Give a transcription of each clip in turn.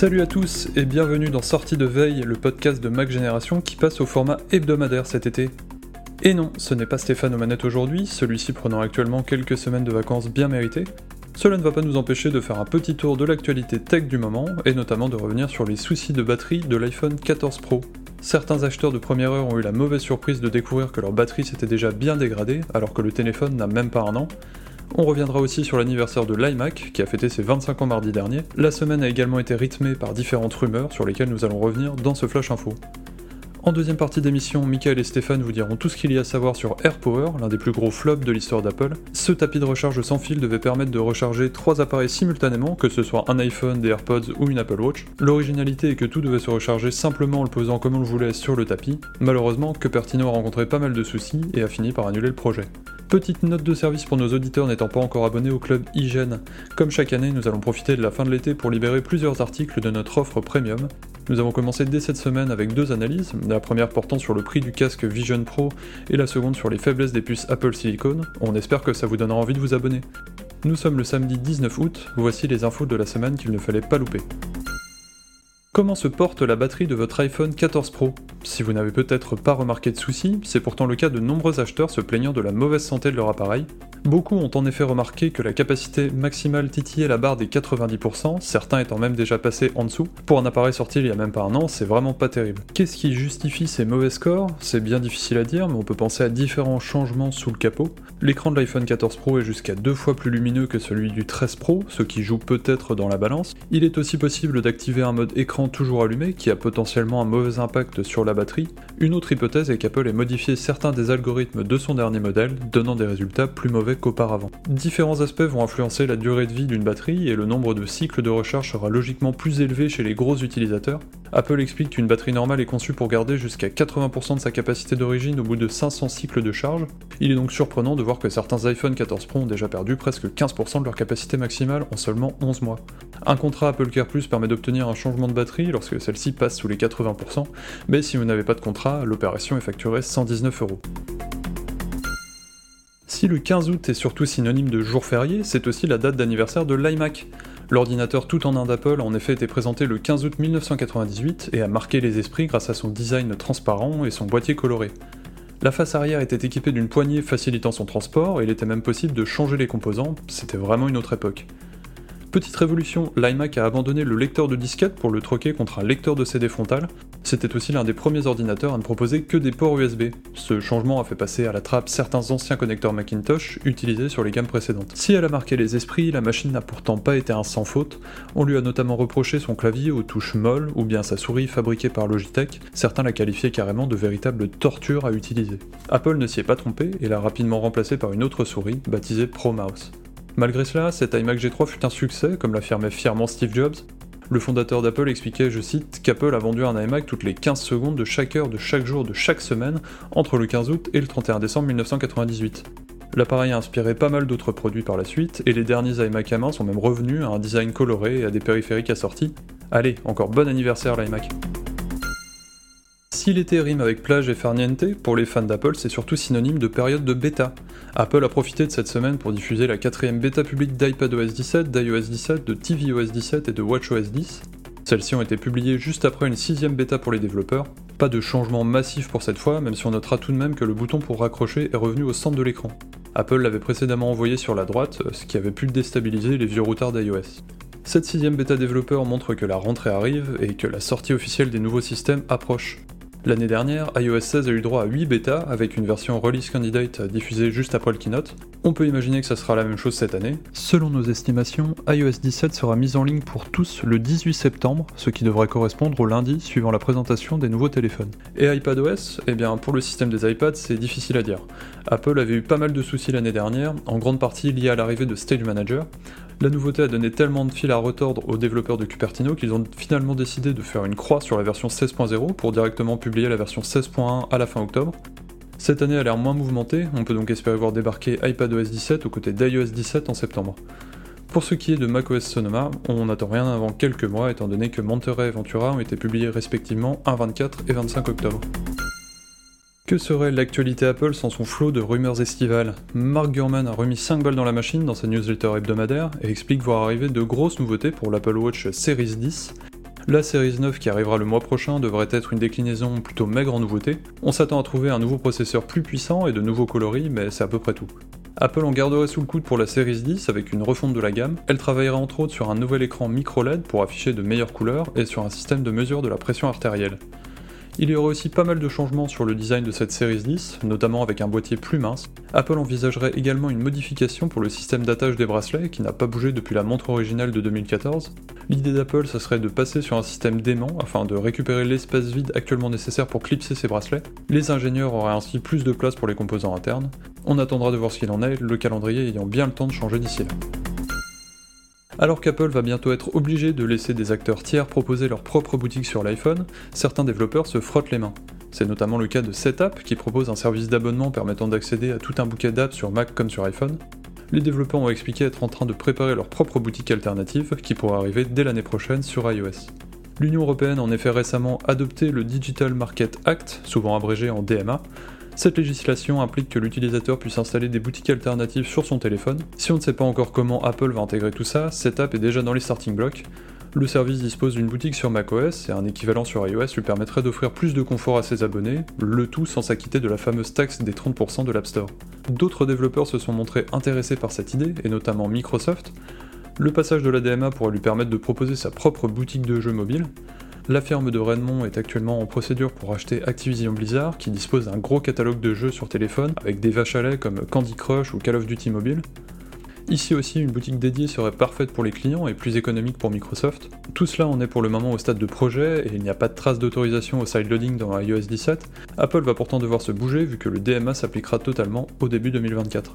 Salut à tous et bienvenue dans Sortie de Veille, le podcast de Mac Génération qui passe au format hebdomadaire cet été. Et non, ce n'est pas Stéphane aux manettes aujourd'hui, celui-ci prenant actuellement quelques semaines de vacances bien méritées. Cela ne va pas nous empêcher de faire un petit tour de l'actualité tech du moment, et notamment de revenir sur les soucis de batterie de l'iPhone 14 Pro. Certains acheteurs de première heure ont eu la mauvaise surprise de découvrir que leur batterie s'était déjà bien dégradée, alors que le téléphone n'a même pas un an. On reviendra aussi sur l'anniversaire de l'iMac, qui a fêté ses 25 ans mardi dernier. La semaine a également été rythmée par différentes rumeurs sur lesquelles nous allons revenir dans ce Flash Info. En deuxième partie d'émission, Michael et Stéphane vous diront tout ce qu'il y a à savoir sur AirPower, l'un des plus gros flops de l'histoire d'Apple. Ce tapis de recharge sans fil devait permettre de recharger trois appareils simultanément, que ce soit un iPhone, des AirPods ou une Apple Watch. L'originalité est que tout devait se recharger simplement en le posant comme on le voulait sur le tapis. Malheureusement, Cupertino a rencontré pas mal de soucis et a fini par annuler le projet. Petite note de service pour nos auditeurs n'étant pas encore abonnés au club Hygiène. Comme chaque année, nous allons profiter de la fin de l'été pour libérer plusieurs articles de notre offre premium. Nous avons commencé dès cette semaine avec deux analyses, la première portant sur le prix du casque Vision Pro et la seconde sur les faiblesses des puces Apple Silicon. On espère que ça vous donnera envie de vous abonner. Nous sommes le samedi 19 août, voici les infos de la semaine qu'il ne fallait pas louper. Comment se porte la batterie de votre iPhone 14 Pro? Si vous n'avez peut-être pas remarqué de soucis, c'est pourtant le cas de nombreux acheteurs se plaignant de la mauvaise santé de leur appareil. Beaucoup ont en effet remarqué que la capacité maximale titillait la barre des 90%, certains étant même déjà passés en dessous. Pour un appareil sorti il y a même pas un an, c'est vraiment pas terrible. Qu'est-ce qui justifie ces mauvais scores? C'est bien difficile à dire, mais on peut penser à différents changements sous le capot. L'écran de l'iPhone 14 Pro est jusqu'à deux fois plus lumineux que celui du 13 Pro, ce qui joue peut-être dans la balance. Il est aussi possible d'activer un mode écran toujours allumé qui a potentiellement un mauvais impact sur la batterie. Une autre hypothèse est qu'Apple ait modifié certains des algorithmes de son dernier modèle, donnant des résultats plus mauvais qu'auparavant. Différents aspects vont influencer la durée de vie d'une batterie et le nombre de cycles de recharge sera logiquement plus élevé chez les gros utilisateurs. Apple explique qu'une batterie normale est conçue pour garder jusqu'à 80% de sa capacité d'origine au bout de 500 cycles de charge. Il est donc surprenant de voir que certains iPhone 14 Pro ont déjà perdu presque 15% de leur capacité maximale en seulement 11 mois. Un contrat Apple Care Plus permet d'obtenir un changement de batterie lorsque celle-ci passe sous les 80%, mais si vous n'avez pas de contrat, l'opération est facturée 119 euros. Si le 15 août est surtout synonyme de jour férié, c'est aussi la date d'anniversaire de l'iMac. L'ordinateur tout en un d'Apple a en effet été présenté le 15 août 1998 et a marqué les esprits grâce à son design transparent et son boîtier coloré. La face arrière était équipée d'une poignée facilitant son transport et il était même possible de changer les composants, c'était vraiment une autre époque. Petite révolution, l'iMac a abandonné le lecteur de disquette pour le troquer contre un lecteur de CD frontal. C'était aussi l'un des premiers ordinateurs à ne proposer que des ports USB. Ce changement a fait passer à la trappe certains anciens connecteurs Macintosh utilisés sur les gammes précédentes. Si elle a marqué les esprits, la machine n'a pourtant pas été un sans faute. On lui a notamment reproché son clavier aux touches molles ou bien sa souris fabriquée par Logitech. Certains la qualifiaient carrément de véritable torture à utiliser. Apple ne s'y est pas trompé et l'a rapidement remplacée par une autre souris, baptisée ProMouse. Malgré cela, cet iMac G3 fut un succès, comme l'affirmait fièrement Steve Jobs. Le fondateur d'Apple expliquait, je cite, qu'Apple a vendu un iMac toutes les 15 secondes de chaque heure de chaque jour de chaque semaine entre le 15 août et le 31 décembre 1998. L'appareil a inspiré pas mal d'autres produits par la suite, et les derniers iMac à main sont même revenus à un design coloré et à des périphériques assortis. Allez, encore bon anniversaire l'iMac si l'été rime avec plage et farniente, pour les fans d'Apple, c'est surtout synonyme de période de bêta. Apple a profité de cette semaine pour diffuser la quatrième bêta publique d'iPadOS 17, d'iOS 17, de tvOS 17 et de WatchOS 10. Celles-ci ont été publiées juste après une sixième bêta pour les développeurs. Pas de changement massif pour cette fois, même si on notera tout de même que le bouton pour raccrocher est revenu au centre de l'écran. Apple l'avait précédemment envoyé sur la droite, ce qui avait pu déstabiliser les vieux routards d'iOS. Cette sixième bêta développeur montre que la rentrée arrive et que la sortie officielle des nouveaux systèmes approche. L'année dernière, iOS 16 a eu droit à 8 bêtas avec une version release candidate diffusée juste après le keynote. On peut imaginer que ça sera la même chose cette année. Selon nos estimations, iOS 17 sera mise en ligne pour tous le 18 septembre, ce qui devrait correspondre au lundi suivant la présentation des nouveaux téléphones. Et iPadOS Eh bien, pour le système des iPads, c'est difficile à dire. Apple avait eu pas mal de soucis l'année dernière, en grande partie liés à l'arrivée de Stage Manager. La nouveauté a donné tellement de fil à retordre aux développeurs de Cupertino qu'ils ont finalement décidé de faire une croix sur la version 16.0 pour directement publier la version 16.1 à la fin octobre. Cette année a l'air moins mouvementée, on peut donc espérer voir débarquer iPadOS 17 aux côtés d'iOS 17 en septembre. Pour ce qui est de macOS Sonoma, on n'attend rien avant quelques mois étant donné que Monterey et Ventura ont été publiés respectivement un 24 et 25 octobre. Que serait l'actualité Apple sans son flot de rumeurs estivales Mark Gurman a remis 5 balles dans la machine dans sa newsletter hebdomadaire et explique voir arriver de grosses nouveautés pour l'Apple Watch Series 10. La Series 9 qui arrivera le mois prochain devrait être une déclinaison plutôt maigre en nouveautés. On s'attend à trouver un nouveau processeur plus puissant et de nouveaux coloris, mais c'est à peu près tout. Apple en garderait sous le coude pour la Series 10 avec une refonte de la gamme. Elle travaillera entre autres sur un nouvel écran micro LED pour afficher de meilleures couleurs et sur un système de mesure de la pression artérielle. Il y aurait aussi pas mal de changements sur le design de cette Series 10, notamment avec un boîtier plus mince. Apple envisagerait également une modification pour le système d'attache des bracelets, qui n'a pas bougé depuis la montre originale de 2014. L'idée d'Apple, ce serait de passer sur un système d'aimant afin de récupérer l'espace vide actuellement nécessaire pour clipser ces bracelets. Les ingénieurs auraient ainsi plus de place pour les composants internes. On attendra de voir ce qu'il en est, le calendrier ayant bien le temps de changer d'ici là. Alors qu'Apple va bientôt être obligé de laisser des acteurs tiers proposer leur propre boutique sur l'iPhone, certains développeurs se frottent les mains. C'est notamment le cas de Setup qui propose un service d'abonnement permettant d'accéder à tout un bouquet d'apps sur Mac comme sur iPhone. Les développeurs ont expliqué être en train de préparer leur propre boutique alternative qui pourra arriver dès l'année prochaine sur iOS. L'Union européenne a en effet récemment adopté le Digital Market Act, souvent abrégé en DMA, cette législation implique que l'utilisateur puisse installer des boutiques alternatives sur son téléphone. Si on ne sait pas encore comment Apple va intégrer tout ça, cette app est déjà dans les starting blocks. Le service dispose d'une boutique sur macOS et un équivalent sur iOS lui permettrait d'offrir plus de confort à ses abonnés, le tout sans s'acquitter de la fameuse taxe des 30% de l'App Store. D'autres développeurs se sont montrés intéressés par cette idée, et notamment Microsoft. Le passage de la DMA pourrait lui permettre de proposer sa propre boutique de jeux mobiles. La firme de Redmond est actuellement en procédure pour acheter Activision Blizzard, qui dispose d'un gros catalogue de jeux sur téléphone, avec des vaches à lait comme Candy Crush ou Call of Duty Mobile. Ici aussi, une boutique dédiée serait parfaite pour les clients et plus économique pour Microsoft. Tout cela en est pour le moment au stade de projet et il n'y a pas de trace d'autorisation au sideloading dans iOS 17. Apple va pourtant devoir se bouger vu que le DMA s'appliquera totalement au début 2024.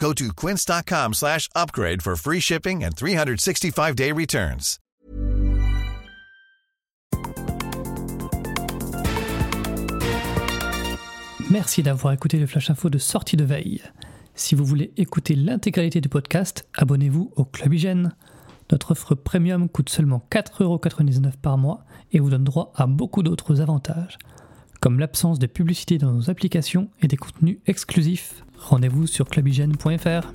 Go to quince.com slash upgrade for free shipping and 365-day returns. Merci d'avoir écouté le Flash Info de sortie de veille. Si vous voulez écouter l'intégralité du podcast, abonnez-vous au Club Hygiène. Notre offre premium coûte seulement 4,99€ par mois et vous donne droit à beaucoup d'autres avantages, comme l'absence de publicité dans nos applications et des contenus exclusifs. Rendez-vous sur clubhygiène.fr.